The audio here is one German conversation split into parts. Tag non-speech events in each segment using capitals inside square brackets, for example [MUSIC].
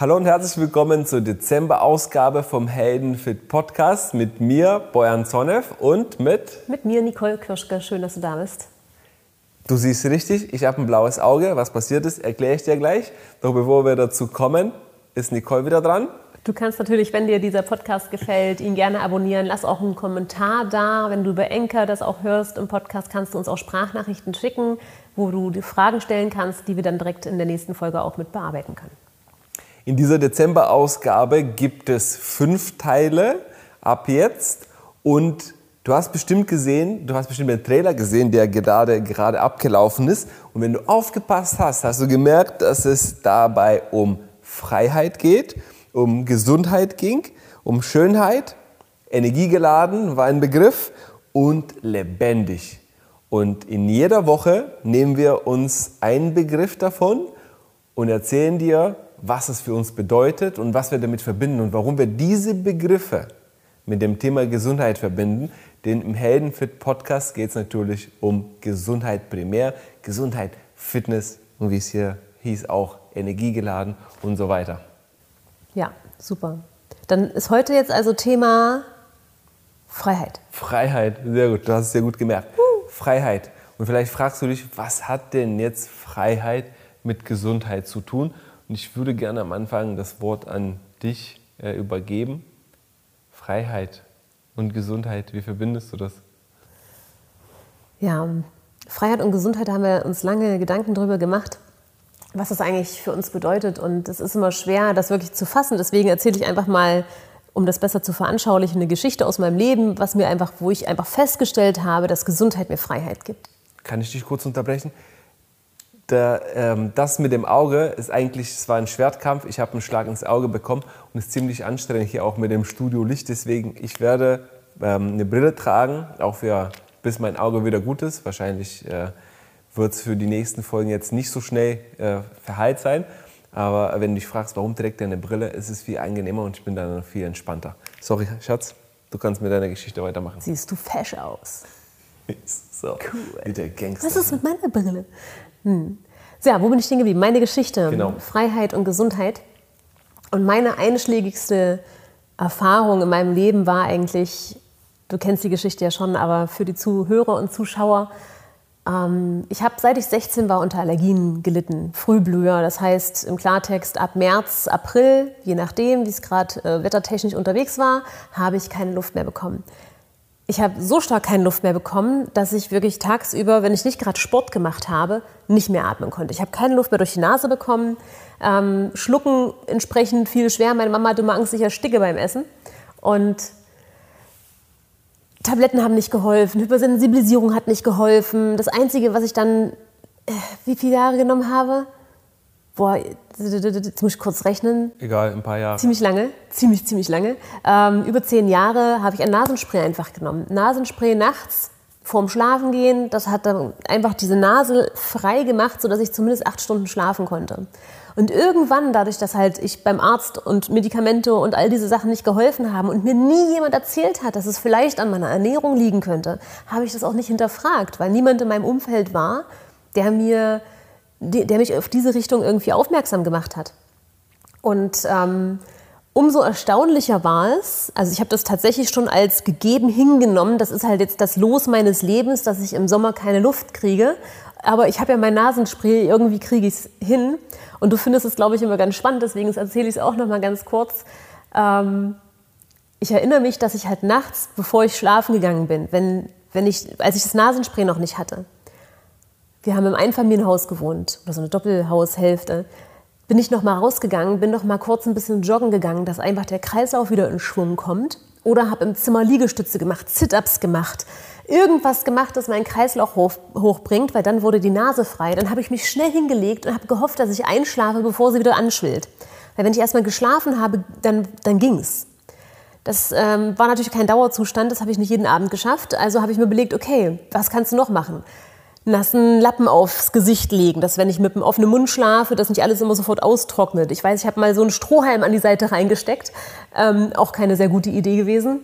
Hallo und herzlich willkommen zur Dezember-Ausgabe vom Heldenfit Podcast mit mir, Bojan Zonev und mit... Mit mir, Nicole Kirschke. Schön, dass du da bist. Du siehst richtig, ich habe ein blaues Auge. Was passiert ist, erkläre ich dir gleich. Doch bevor wir dazu kommen, ist Nicole wieder dran. Du kannst natürlich, wenn dir dieser Podcast gefällt, ihn gerne abonnieren. Lass auch einen Kommentar da. Wenn du über Enker das auch hörst im Podcast, kannst du uns auch Sprachnachrichten schicken, wo du die Fragen stellen kannst, die wir dann direkt in der nächsten Folge auch mit bearbeiten können. In dieser Dezember-Ausgabe gibt es fünf Teile ab jetzt und du hast bestimmt gesehen, du hast bestimmt den Trailer gesehen, der gerade, gerade abgelaufen ist und wenn du aufgepasst hast, hast du gemerkt, dass es dabei um Freiheit geht, um Gesundheit ging, um Schönheit, energiegeladen war ein Begriff und lebendig. Und in jeder Woche nehmen wir uns einen Begriff davon und erzählen dir, was es für uns bedeutet und was wir damit verbinden und warum wir diese Begriffe mit dem Thema Gesundheit verbinden. Denn im Heldenfit Podcast geht es natürlich um Gesundheit primär, Gesundheit, Fitness und wie es hier hieß auch energiegeladen und so weiter. Ja, super. Dann ist heute jetzt also Thema Freiheit. Freiheit, sehr gut, du hast es sehr gut gemerkt. Uh. Freiheit. Und vielleicht fragst du dich, was hat denn jetzt Freiheit mit Gesundheit zu tun? Und ich würde gerne am Anfang das Wort an dich äh, übergeben. Freiheit und Gesundheit, wie verbindest du das? Ja, Freiheit und Gesundheit haben wir uns lange Gedanken darüber gemacht, was das eigentlich für uns bedeutet. Und es ist immer schwer, das wirklich zu fassen. Deswegen erzähle ich einfach mal, um das besser zu veranschaulichen, eine Geschichte aus meinem Leben, was mir einfach, wo ich einfach festgestellt habe, dass Gesundheit mir Freiheit gibt. Kann ich dich kurz unterbrechen? Der, ähm, das mit dem Auge ist eigentlich, es war ein Schwertkampf. Ich habe einen Schlag ins Auge bekommen und es ist ziemlich anstrengend hier auch mit dem Studio Licht. Deswegen, ich werde ähm, eine Brille tragen, auch für, bis mein Auge wieder gut ist. Wahrscheinlich äh, wird es für die nächsten Folgen jetzt nicht so schnell äh, verheilt sein. Aber wenn du dich fragst, warum trägt er eine Brille, ist es viel angenehmer und ich bin dann viel entspannter. Sorry, Schatz, du kannst mit deiner Geschichte weitermachen. Siehst du fesch aus. [LAUGHS] so, cool. wie der Gangster. Was ist mit meiner Brille? Hm. So, ja, wo bin ich stehen geblieben? Meine Geschichte, genau. Freiheit und Gesundheit. Und meine einschlägigste Erfahrung in meinem Leben war eigentlich, du kennst die Geschichte ja schon, aber für die Zuhörer und Zuschauer, ähm, ich habe seit ich 16 war unter Allergien gelitten, Frühblüher. Das heißt im Klartext ab März, April, je nachdem, wie es gerade äh, wettertechnisch unterwegs war, habe ich keine Luft mehr bekommen ich habe so stark keine Luft mehr bekommen, dass ich wirklich tagsüber, wenn ich nicht gerade Sport gemacht habe, nicht mehr atmen konnte. Ich habe keine Luft mehr durch die Nase bekommen. Ähm, Schlucken entsprechend viel schwer. Meine Mama hatte immer Angst, ich ersticke beim Essen. Und Tabletten haben nicht geholfen, Hypersensibilisierung hat nicht geholfen. Das Einzige, was ich dann, äh, wie viele Jahre genommen habe, boah, jetzt muss ich kurz rechnen. Egal, ein paar Jahre. Ziemlich lange, ziemlich, ziemlich lange. Ähm, über zehn Jahre habe ich ein Nasenspray einfach genommen. Nasenspray nachts vorm Schlafengehen, das hat dann einfach diese Nase frei gemacht, sodass ich zumindest acht Stunden schlafen konnte. Und irgendwann, dadurch, dass halt ich beim Arzt und Medikamente und all diese Sachen nicht geholfen haben und mir nie jemand erzählt hat, dass es vielleicht an meiner Ernährung liegen könnte, habe ich das auch nicht hinterfragt, weil niemand in meinem Umfeld war, der mir der mich auf diese Richtung irgendwie aufmerksam gemacht hat. Und ähm, umso erstaunlicher war es, also ich habe das tatsächlich schon als gegeben hingenommen, das ist halt jetzt das Los meines Lebens, dass ich im Sommer keine Luft kriege. Aber ich habe ja mein Nasenspray, irgendwie kriege ich es hin. Und du findest es, glaube ich, immer ganz spannend, deswegen erzähle ich es auch noch mal ganz kurz. Ähm, ich erinnere mich, dass ich halt nachts, bevor ich schlafen gegangen bin, wenn, wenn ich, als ich das Nasenspray noch nicht hatte, wir haben im Einfamilienhaus gewohnt, oder so eine Doppelhaushälfte. Bin ich noch mal rausgegangen, bin noch mal kurz ein bisschen joggen gegangen, dass einfach der Kreislauf wieder in Schwung kommt. Oder habe im Zimmer Liegestütze gemacht, Sit-ups gemacht, irgendwas gemacht, das meinen Kreislauf hoch, hochbringt, weil dann wurde die Nase frei. Dann habe ich mich schnell hingelegt und habe gehofft, dass ich einschlafe, bevor sie wieder anschwillt. Weil wenn ich erstmal geschlafen habe, dann, dann es. Das ähm, war natürlich kein Dauerzustand, das habe ich nicht jeden Abend geschafft. Also habe ich mir überlegt, okay, was kannst du noch machen? Nassen Lappen aufs Gesicht legen, dass wenn ich mit einem offenen Mund schlafe, dass nicht alles immer sofort austrocknet. Ich weiß, ich habe mal so einen Strohhalm an die Seite reingesteckt, ähm, auch keine sehr gute Idee gewesen.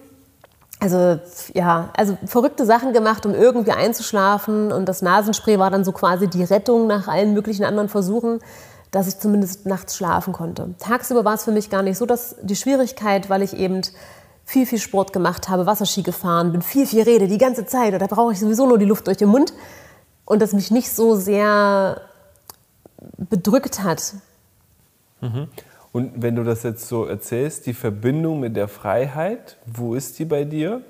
Also ja, also verrückte Sachen gemacht, um irgendwie einzuschlafen und das Nasenspray war dann so quasi die Rettung nach allen möglichen anderen Versuchen. dass ich zumindest nachts schlafen konnte. Tagsüber war es für mich gar nicht so dass die Schwierigkeit, weil ich eben viel, viel Sport gemacht habe, Wasserski gefahren, bin viel, viel Rede die ganze Zeit. Da brauche ich sowieso nur die Luft durch den Mund. Und das mich nicht so sehr bedrückt hat. Mhm. Und wenn du das jetzt so erzählst, die Verbindung mit der Freiheit, wo ist die bei dir?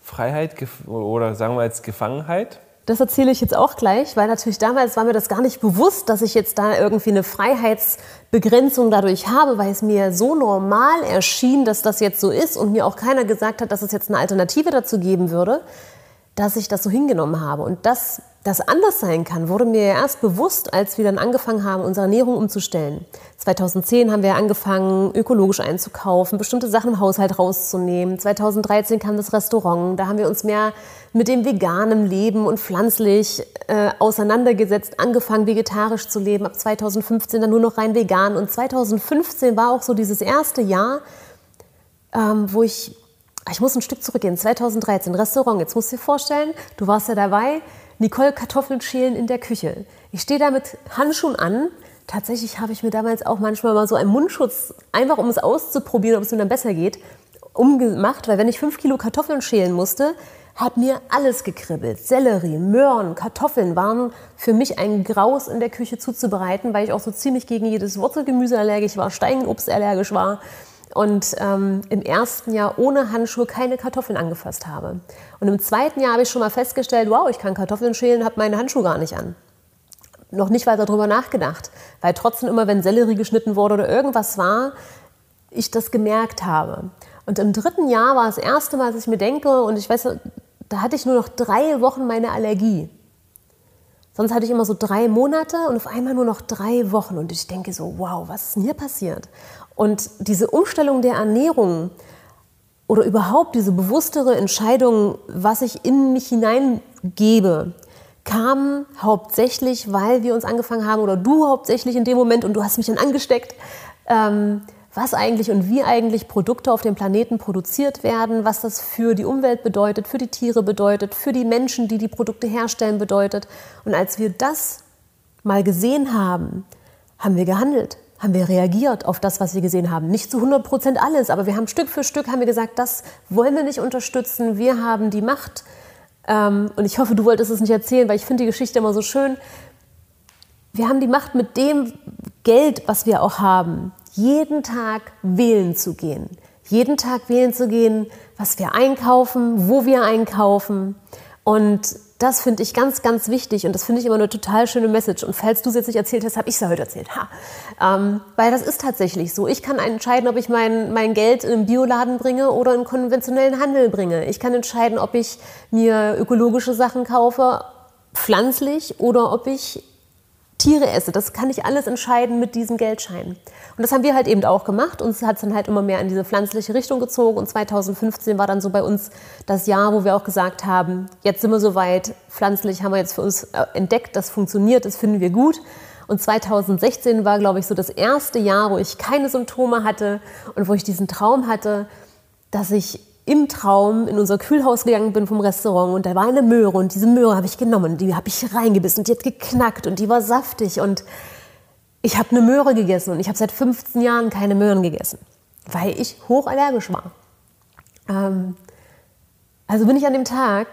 Freiheit oder sagen wir jetzt Gefangenheit? Das erzähle ich jetzt auch gleich, weil natürlich damals war mir das gar nicht bewusst, dass ich jetzt da irgendwie eine Freiheitsbegrenzung dadurch habe, weil es mir so normal erschien, dass das jetzt so ist und mir auch keiner gesagt hat, dass es jetzt eine Alternative dazu geben würde, dass ich das so hingenommen habe. Und das das anders sein kann, wurde mir erst bewusst, als wir dann angefangen haben, unsere Ernährung umzustellen. 2010 haben wir angefangen, ökologisch einzukaufen, bestimmte Sachen im Haushalt rauszunehmen. 2013 kam das Restaurant, da haben wir uns mehr mit dem veganen Leben und pflanzlich äh, auseinandergesetzt, angefangen vegetarisch zu leben. Ab 2015 dann nur noch rein vegan. Und 2015 war auch so dieses erste Jahr, ähm, wo ich, ich muss ein Stück zurückgehen, 2013, Restaurant. Jetzt musst du dir vorstellen, du warst ja dabei, Nicole Kartoffeln schälen in der Küche. Ich stehe da mit Handschuhen an. Tatsächlich habe ich mir damals auch manchmal mal so einen Mundschutz, einfach um es auszuprobieren, ob es mir dann besser geht, umgemacht, weil wenn ich fünf Kilo Kartoffeln schälen musste, hat mir alles gekribbelt. Sellerie, Möhren, Kartoffeln waren für mich ein Graus in der Küche zuzubereiten, weil ich auch so ziemlich gegen jedes Wurzelgemüse allergisch war, Steinobst allergisch war und ähm, im ersten Jahr ohne Handschuhe keine Kartoffeln angefasst habe. Und im zweiten Jahr habe ich schon mal festgestellt, wow, ich kann Kartoffeln schälen, habe meine Handschuhe gar nicht an. Noch nicht weiter darüber nachgedacht, weil trotzdem immer, wenn Sellerie geschnitten wurde oder irgendwas war, ich das gemerkt habe. Und im dritten Jahr war das erste Mal, dass ich mir denke, und ich weiß, da hatte ich nur noch drei Wochen meine Allergie. Sonst hatte ich immer so drei Monate und auf einmal nur noch drei Wochen. Und ich denke so, wow, was ist denn hier passiert? Und diese Umstellung der Ernährung oder überhaupt diese bewusstere Entscheidung, was ich in mich hineingebe, kam hauptsächlich, weil wir uns angefangen haben, oder du hauptsächlich in dem Moment, und du hast mich dann angesteckt, ähm, was eigentlich und wie eigentlich Produkte auf dem Planeten produziert werden, was das für die Umwelt bedeutet, für die Tiere bedeutet, für die Menschen, die die Produkte herstellen, bedeutet. Und als wir das mal gesehen haben, haben wir gehandelt haben wir reagiert auf das, was wir gesehen haben. Nicht zu 100 Prozent alles, aber wir haben Stück für Stück haben wir gesagt, das wollen wir nicht unterstützen. Wir haben die Macht. Ähm, und ich hoffe, du wolltest es nicht erzählen, weil ich finde die Geschichte immer so schön. Wir haben die Macht mit dem Geld, was wir auch haben, jeden Tag wählen zu gehen. Jeden Tag wählen zu gehen, was wir einkaufen, wo wir einkaufen. Und das finde ich ganz, ganz wichtig und das finde ich immer eine total schöne Message. Und falls du es jetzt nicht erzählt hast, habe ich es ja heute erzählt. Ha. Ähm, weil das ist tatsächlich so. Ich kann entscheiden, ob ich mein, mein Geld in einen Bioladen bringe oder in konventionellen Handel bringe. Ich kann entscheiden, ob ich mir ökologische Sachen kaufe, pflanzlich, oder ob ich Tiere esse. Das kann ich alles entscheiden mit diesem Geldschein. Und das haben wir halt eben auch gemacht. Uns hat es dann halt immer mehr in diese pflanzliche Richtung gezogen. Und 2015 war dann so bei uns das Jahr, wo wir auch gesagt haben, jetzt sind wir soweit, pflanzlich haben wir jetzt für uns äh, entdeckt, das funktioniert, das finden wir gut. Und 2016 war, glaube ich, so das erste Jahr, wo ich keine Symptome hatte und wo ich diesen Traum hatte, dass ich im Traum in unser Kühlhaus gegangen bin vom Restaurant und da war eine Möhre und diese Möhre habe ich genommen, die habe ich reingebissen und die hat geknackt und die war saftig und ich habe eine Möhre gegessen und ich habe seit 15 Jahren keine Möhren gegessen, weil ich hochallergisch war. Ähm, also bin ich an dem Tag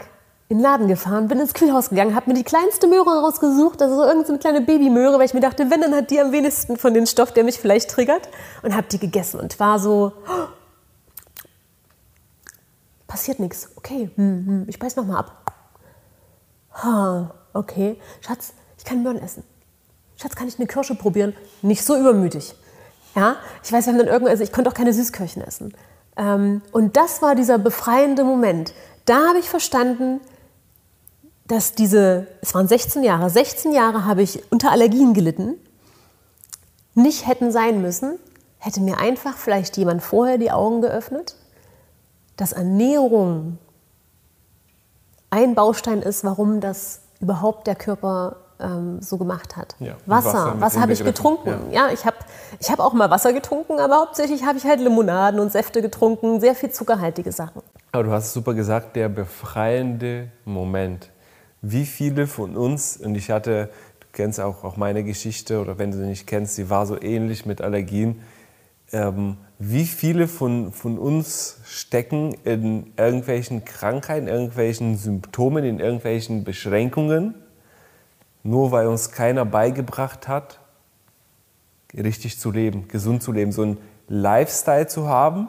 in den Laden gefahren, bin ins Kühlhaus gegangen, habe mir die kleinste Möhre rausgesucht, also irgendeine kleine Babymöhre, weil ich mir dachte, wenn, dann hat die am wenigsten von dem Stoff, der mich vielleicht triggert und habe die gegessen und war so, oh, passiert nichts. Okay, hm, hm, ich beiß noch mal ab. Ha, okay. Schatz, ich kann Möhren essen. Schatz, kann ich eine Kirsche probieren? Nicht so übermütig. Ja, ich weiß, wir haben dann irgendwann, also ich konnte auch keine Süßkirchen essen. Ähm, und das war dieser befreiende Moment. Da habe ich verstanden, dass diese, es waren 16 Jahre, 16 Jahre habe ich unter Allergien gelitten, nicht hätten sein müssen, hätte mir einfach vielleicht jemand vorher die Augen geöffnet dass Ernährung ein Baustein ist, warum das überhaupt der Körper ähm, so gemacht hat. Ja, Wasser, Wasser was habe ich getrunken? Ja, ja ich habe ich hab auch mal Wasser getrunken, aber hauptsächlich habe ich halt Limonaden und Säfte getrunken, sehr viel zuckerhaltige Sachen. Aber du hast es super gesagt, der befreiende Moment. Wie viele von uns, und ich hatte kennst auch, auch meine Geschichte oder wenn du sie nicht kennst, sie war so ähnlich mit Allergien. Ähm, wie viele von, von uns stecken in irgendwelchen Krankheiten, irgendwelchen Symptomen, in irgendwelchen Beschränkungen, nur weil uns keiner beigebracht hat, richtig zu leben, gesund zu leben, so einen Lifestyle zu haben,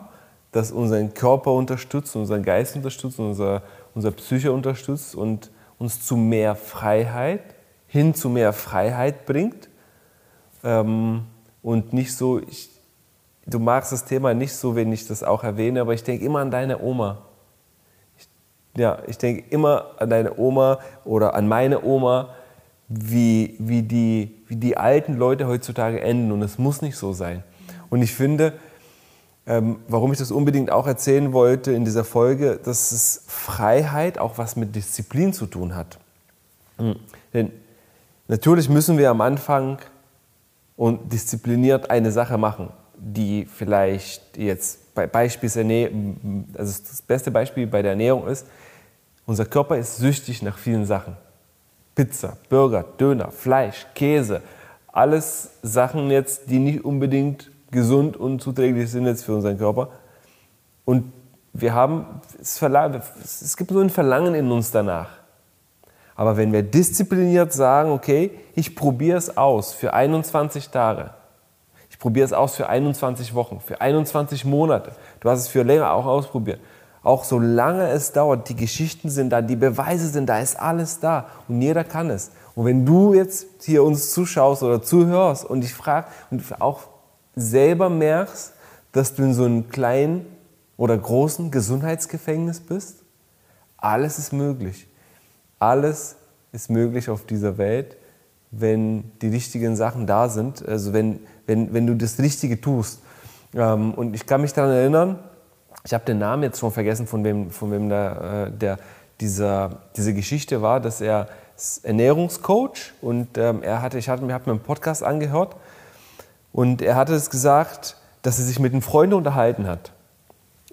das unseren Körper unterstützt, unseren Geist unterstützt, unser, unser Psyche unterstützt und uns zu mehr Freiheit, hin zu mehr Freiheit bringt. Ähm, und nicht so, ich, du magst das Thema nicht so, wenn ich das auch erwähne, aber ich denke immer an deine Oma. Ich, ja, ich denke immer an deine Oma oder an meine Oma, wie, wie, die, wie die alten Leute heutzutage enden. Und es muss nicht so sein. Und ich finde, ähm, warum ich das unbedingt auch erzählen wollte in dieser Folge, dass es Freiheit auch was mit Disziplin zu tun hat. Mhm. Denn natürlich müssen wir am Anfang und diszipliniert eine Sache machen, die vielleicht jetzt bei Beispielsernährung, also das beste Beispiel bei der Ernährung ist, unser Körper ist süchtig nach vielen Sachen. Pizza, Burger, Döner, Fleisch, Käse, alles Sachen jetzt, die nicht unbedingt gesund und zuträglich sind jetzt für unseren Körper. Und wir haben, es gibt so ein Verlangen in uns danach. Aber wenn wir diszipliniert sagen, okay, ich probiere es aus für 21 Tage, ich probiere es aus für 21 Wochen, für 21 Monate, du hast es für länger auch ausprobiert, auch solange es dauert, die Geschichten sind da, die Beweise sind da, ist alles da und jeder kann es. Und wenn du jetzt hier uns zuschaust oder zuhörst und dich fragst und auch selber merkst, dass du in so einem kleinen oder großen Gesundheitsgefängnis bist? Alles ist möglich. Alles ist möglich auf dieser Welt, wenn die richtigen Sachen da sind, also wenn, wenn, wenn du das Richtige tust. Ähm, und ich kann mich daran erinnern, ich habe den Namen jetzt schon vergessen, von wem, von wem der, äh, der dieser, diese Geschichte war, dass er Ernährungscoach und ähm, er hatte, ich hatte, mir einen Podcast angehört und er hatte es gesagt, dass er sich mit einem Freund unterhalten hat.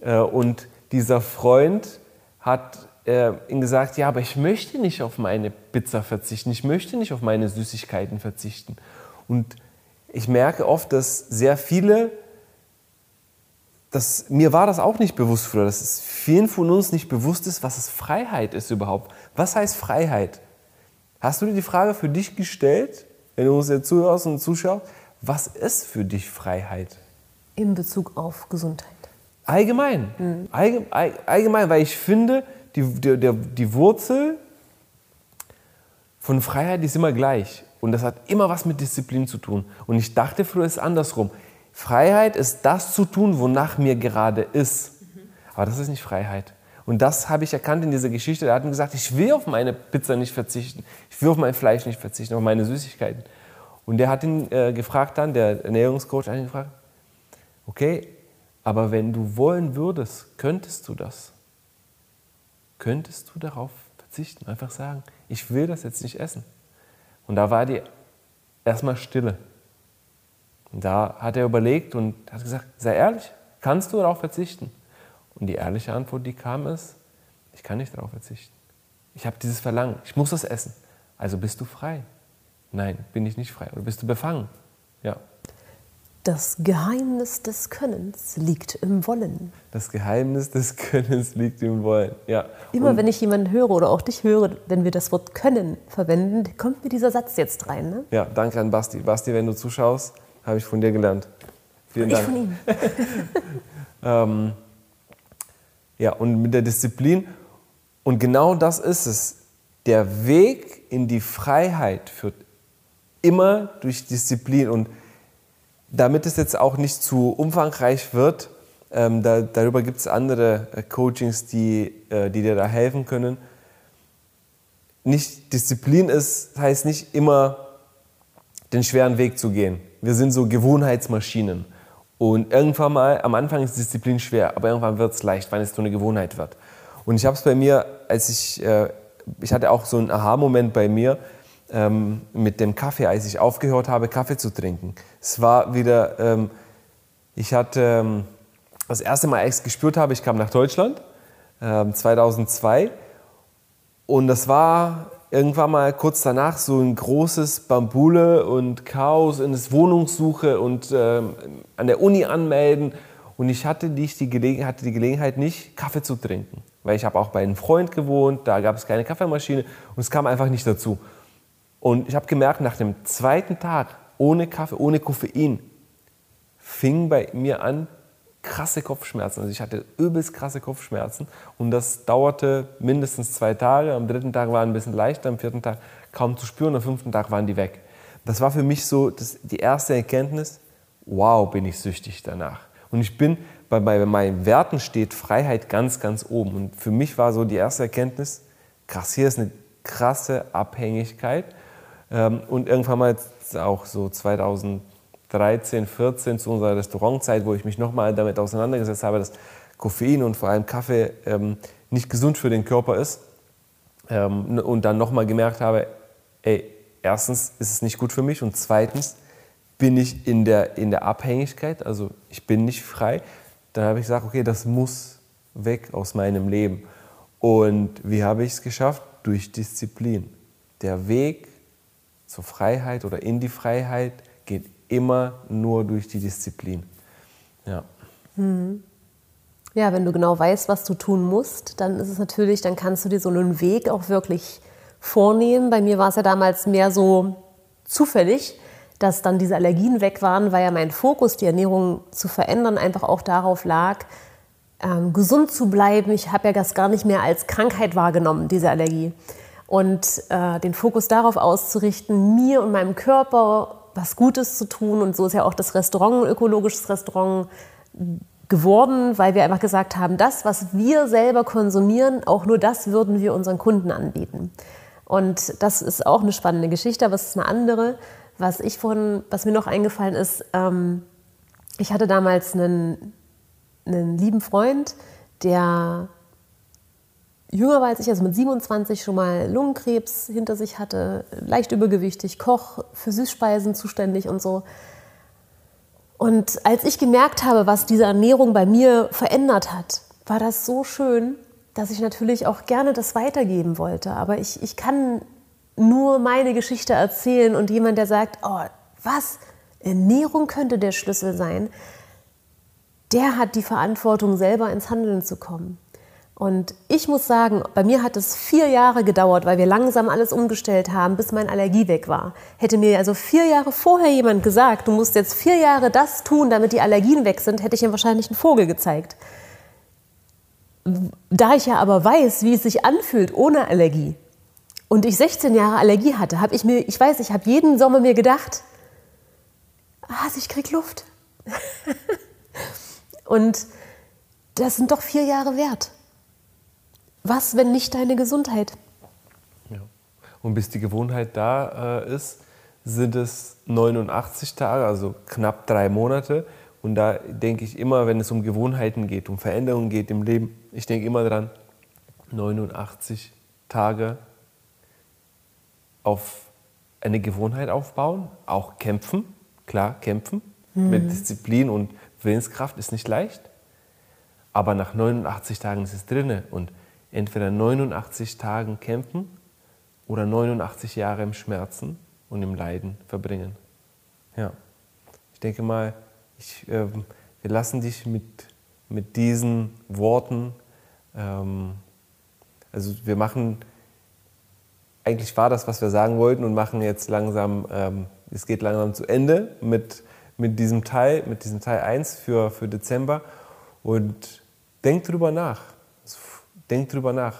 Äh, und dieser Freund hat äh, ihm gesagt, ja, aber ich möchte nicht auf meine Pizza verzichten, ich möchte nicht auf meine Süßigkeiten verzichten. Und ich merke oft, dass sehr viele, dass, mir war das auch nicht bewusst früher, dass es vielen von uns nicht bewusst ist, was es Freiheit ist überhaupt. Was heißt Freiheit? Hast du dir die Frage für dich gestellt, wenn du uns jetzt zuhörst und zuschaust? Was ist für dich Freiheit? In Bezug auf Gesundheit. Allgemein. Mhm. Allgemein, weil ich finde, die, die, die Wurzel von Freiheit ist immer gleich. Und das hat immer was mit Disziplin zu tun. Und ich dachte früher, ist andersrum. Freiheit ist das zu tun, wonach mir gerade ist. Aber das ist nicht Freiheit. Und das habe ich erkannt in dieser Geschichte. Er hat mir gesagt, ich will auf meine Pizza nicht verzichten. Ich will auf mein Fleisch nicht verzichten, auf meine Süßigkeiten. Und der hat ihn äh, gefragt dann, der Ernährungscoach hat ihn gefragt, okay, aber wenn du wollen würdest, könntest du das? Könntest du darauf verzichten? Einfach sagen, ich will das jetzt nicht essen. Und da war die erstmal Stille. Und da hat er überlegt und hat gesagt, sei ehrlich, kannst du darauf verzichten? Und die ehrliche Antwort, die kam, ist, ich kann nicht darauf verzichten. Ich habe dieses Verlangen, ich muss das essen. Also bist du frei. Nein, bin ich nicht frei. Oder bist du befangen? Ja. Das Geheimnis des Könnens liegt im Wollen. Das Geheimnis des Könnens liegt im Wollen, ja. Immer Und wenn ich jemanden höre oder auch dich höre, wenn wir das Wort können verwenden, kommt mir dieser Satz jetzt rein. Ne? Ja, danke an Basti. Basti, wenn du zuschaust, habe ich von dir gelernt. Vielen Dank. Ich von ihm. [LAUGHS] ähm, ja, und mit der Disziplin. Und genau das ist es. Der Weg in die Freiheit führt immer durch Disziplin. Und damit es jetzt auch nicht zu umfangreich wird, ähm, da, darüber gibt es andere äh, Coachings, die, äh, die dir da helfen können. Nicht Disziplin ist, heißt nicht immer den schweren Weg zu gehen. Wir sind so Gewohnheitsmaschinen. Und irgendwann mal, am Anfang ist Disziplin schwer, aber irgendwann wird es leicht, weil es so eine Gewohnheit wird. Und ich habe es bei mir, als ich, äh, ich hatte auch so einen Aha-Moment bei mir, ähm, mit dem Kaffee, als ich aufgehört habe, Kaffee zu trinken. Es war wieder, ähm, ich hatte ähm, das erste Mal, als ich es gespürt habe, ich kam nach Deutschland 2002 ähm, und das war irgendwann mal kurz danach so ein großes Bambule und Chaos in das Wohnungssuche und ähm, an der Uni anmelden. Und ich hatte nicht die, Gelegen hatte die Gelegenheit, nicht Kaffee zu trinken. Weil ich habe auch bei einem Freund gewohnt, da gab es keine Kaffeemaschine und es kam einfach nicht dazu. Und ich habe gemerkt, nach dem zweiten Tag ohne Kaffee, ohne Koffein, fing bei mir an, krasse Kopfschmerzen. Also ich hatte übelst krasse Kopfschmerzen und das dauerte mindestens zwei Tage. Am dritten Tag waren ein bisschen leichter, am vierten Tag kaum zu spüren, am fünften Tag waren die weg. Das war für mich so das, die erste Erkenntnis, wow, bin ich süchtig danach. Und ich bin, bei, bei meinen Werten steht Freiheit ganz, ganz oben. Und für mich war so die erste Erkenntnis, krass, hier ist eine krasse Abhängigkeit. Ähm, und irgendwann mal auch so 2000 13, 14 zu unserer Restaurantzeit, wo ich mich nochmal damit auseinandergesetzt habe, dass Koffein und vor allem Kaffee ähm, nicht gesund für den Körper ist. Ähm, und dann nochmal gemerkt habe, ey, erstens ist es nicht gut für mich und zweitens bin ich in der, in der Abhängigkeit, also ich bin nicht frei. Dann habe ich gesagt, okay, das muss weg aus meinem Leben. Und wie habe ich es geschafft? Durch Disziplin. Der Weg zur Freiheit oder in die Freiheit geht immer nur durch die Disziplin. Ja. Hm. Ja, wenn du genau weißt, was du tun musst, dann ist es natürlich, dann kannst du dir so einen Weg auch wirklich vornehmen. Bei mir war es ja damals mehr so zufällig, dass dann diese Allergien weg waren, weil ja mein Fokus, die Ernährung zu verändern, einfach auch darauf lag, ähm, gesund zu bleiben. Ich habe ja das gar nicht mehr als Krankheit wahrgenommen, diese Allergie. Und äh, den Fokus darauf auszurichten, mir und meinem Körper was Gutes zu tun. Und so ist ja auch das Restaurant ökologisches Restaurant geworden, weil wir einfach gesagt haben, das, was wir selber konsumieren, auch nur das würden wir unseren Kunden anbieten. Und das ist auch eine spannende Geschichte, aber es ist eine andere. Was ich von, was mir noch eingefallen ist, ähm, ich hatte damals einen, einen lieben Freund, der jünger war als ich, also mit 27 schon mal Lungenkrebs hinter sich hatte, leicht übergewichtig, Koch, für Süßspeisen zuständig und so. Und als ich gemerkt habe, was diese Ernährung bei mir verändert hat, war das so schön, dass ich natürlich auch gerne das weitergeben wollte. Aber ich, ich kann nur meine Geschichte erzählen und jemand, der sagt, oh, was, Ernährung könnte der Schlüssel sein, der hat die Verantwortung, selber ins Handeln zu kommen. Und ich muss sagen, bei mir hat es vier Jahre gedauert, weil wir langsam alles umgestellt haben, bis meine Allergie weg war. Hätte mir also vier Jahre vorher jemand gesagt, du musst jetzt vier Jahre das tun, damit die Allergien weg sind, hätte ich ihm wahrscheinlich einen Vogel gezeigt. Da ich ja aber weiß, wie es sich anfühlt ohne Allergie und ich 16 Jahre Allergie hatte, habe ich mir, ich weiß, ich habe jeden Sommer mir gedacht, ah, ich krieg Luft. [LAUGHS] und das sind doch vier Jahre wert. Was, wenn nicht deine Gesundheit? Ja. Und bis die Gewohnheit da äh, ist, sind es 89 Tage, also knapp drei Monate. Und da denke ich immer, wenn es um Gewohnheiten geht, um Veränderungen geht im Leben, ich denke immer dran, 89 Tage auf eine Gewohnheit aufbauen, auch kämpfen, klar kämpfen, mhm. mit Disziplin und Willenskraft ist nicht leicht, aber nach 89 Tagen ist es drinne und entweder 89 Tagen kämpfen oder 89 Jahre im Schmerzen und im Leiden verbringen. Ja, ich denke mal, ich, äh, wir lassen dich mit, mit diesen Worten, ähm, also wir machen, eigentlich war das, was wir sagen wollten und machen jetzt langsam, ähm, es geht langsam zu Ende mit, mit diesem Teil, mit diesem Teil 1 für, für Dezember und denk drüber nach. Denk drüber nach.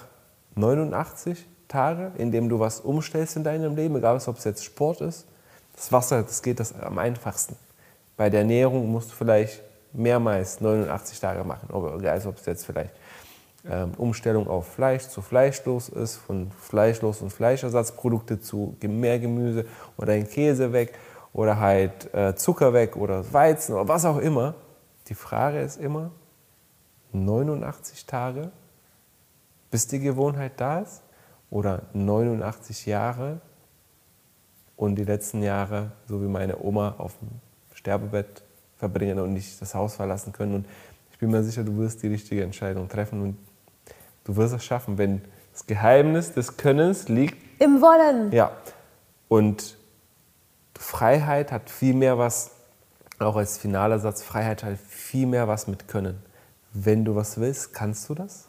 89 Tage, in denen du was umstellst in deinem Leben, egal ob es jetzt Sport ist, das Wasser, das geht das am einfachsten. Bei der Ernährung musst du vielleicht mehrmals 89 Tage machen, egal ob es jetzt vielleicht ähm, Umstellung auf Fleisch zu fleischlos ist, von fleischlos und Fleischersatzprodukte zu mehr Gemüse oder ein Käse weg oder halt äh, Zucker weg oder Weizen oder was auch immer. Die Frage ist immer, 89 Tage bis die Gewohnheit da ist oder 89 Jahre und die letzten Jahre, so wie meine Oma, auf dem Sterbebett verbringen und nicht das Haus verlassen können. Und ich bin mir sicher, du wirst die richtige Entscheidung treffen und du wirst es schaffen, wenn, Das Geheimnis des Könnens liegt Im Wollen. ja. Und Freiheit hat viel mehr was, auch als finaler Satz, Freiheit hat viel mehr was mit Können. Wenn du was willst, kannst du das?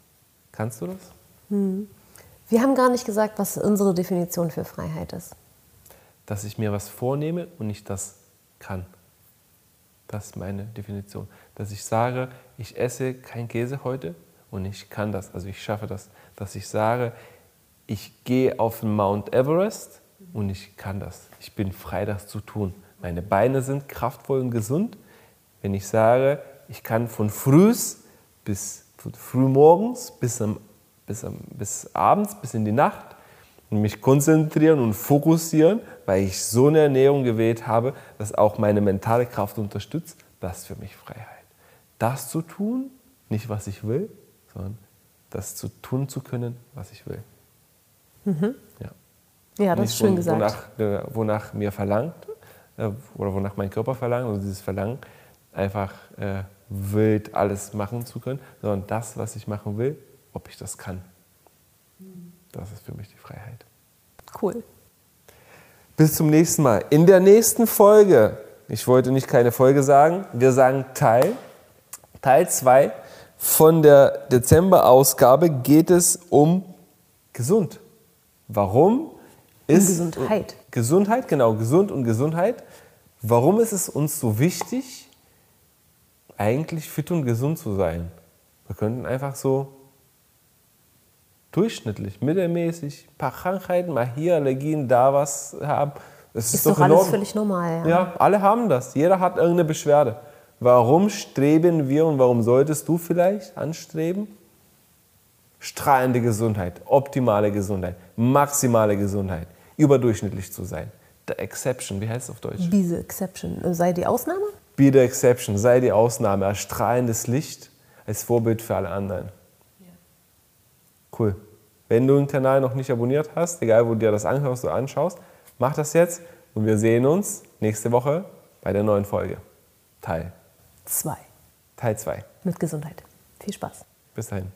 Kannst du das? Wir haben gar nicht gesagt, was unsere Definition für Freiheit ist. Dass ich mir was vornehme und ich das kann. Das ist meine Definition. Dass ich sage, ich esse kein Käse heute und ich kann das, also ich schaffe das. Dass ich sage, ich gehe auf den Mount Everest und ich kann das. Ich bin frei, das zu tun. Meine Beine sind kraftvoll und gesund. Wenn ich sage, ich kann von frühs bis frühmorgens bis, am, bis, am, bis abends, bis in die Nacht mich konzentrieren und fokussieren, weil ich so eine Ernährung gewählt habe, dass auch meine mentale Kraft unterstützt, das ist für mich Freiheit. Das zu tun, nicht was ich will, sondern das zu tun zu können, was ich will. Ja. Ja, das Nicht ist schön gesagt. Wonach, äh, wonach mir verlangt äh, oder wonach mein Körper verlangt, also dieses Verlangen, einfach äh, wild alles machen zu können, sondern das, was ich machen will, ob ich das kann. Das ist für mich die Freiheit. Cool. Bis zum nächsten Mal. In der nächsten Folge, ich wollte nicht keine Folge sagen, wir sagen Teil, Teil 2 von der Dezember-Ausgabe geht es um gesund. Warum ist Gesundheit. Gesundheit, genau, gesund und Gesundheit. Warum ist es uns so wichtig, eigentlich fit und gesund zu sein? Wir könnten einfach so durchschnittlich, mittelmäßig, ein paar Krankheiten, mal hier Allergien, da was haben. Das ist, Ist doch doch alles völlig normal. Ja. Ja, alle haben das. Jeder hat irgendeine Beschwerde. Warum streben wir und warum solltest du vielleicht anstreben? Strahlende Gesundheit, optimale Gesundheit, maximale Gesundheit, überdurchschnittlich zu sein. The exception, wie heißt es auf Deutsch? Be the exception. Sei die Ausnahme? Be the exception, sei die Ausnahme, als strahlendes Licht, als Vorbild für alle anderen. Cool. Wenn du den Kanal noch nicht abonniert hast, egal wo du dir das anhörst oder anschaust, mach das jetzt und wir sehen uns nächste Woche bei der neuen Folge. Teil, Zwei. Teil 2. Mit Gesundheit. Viel Spaß. Bis dahin.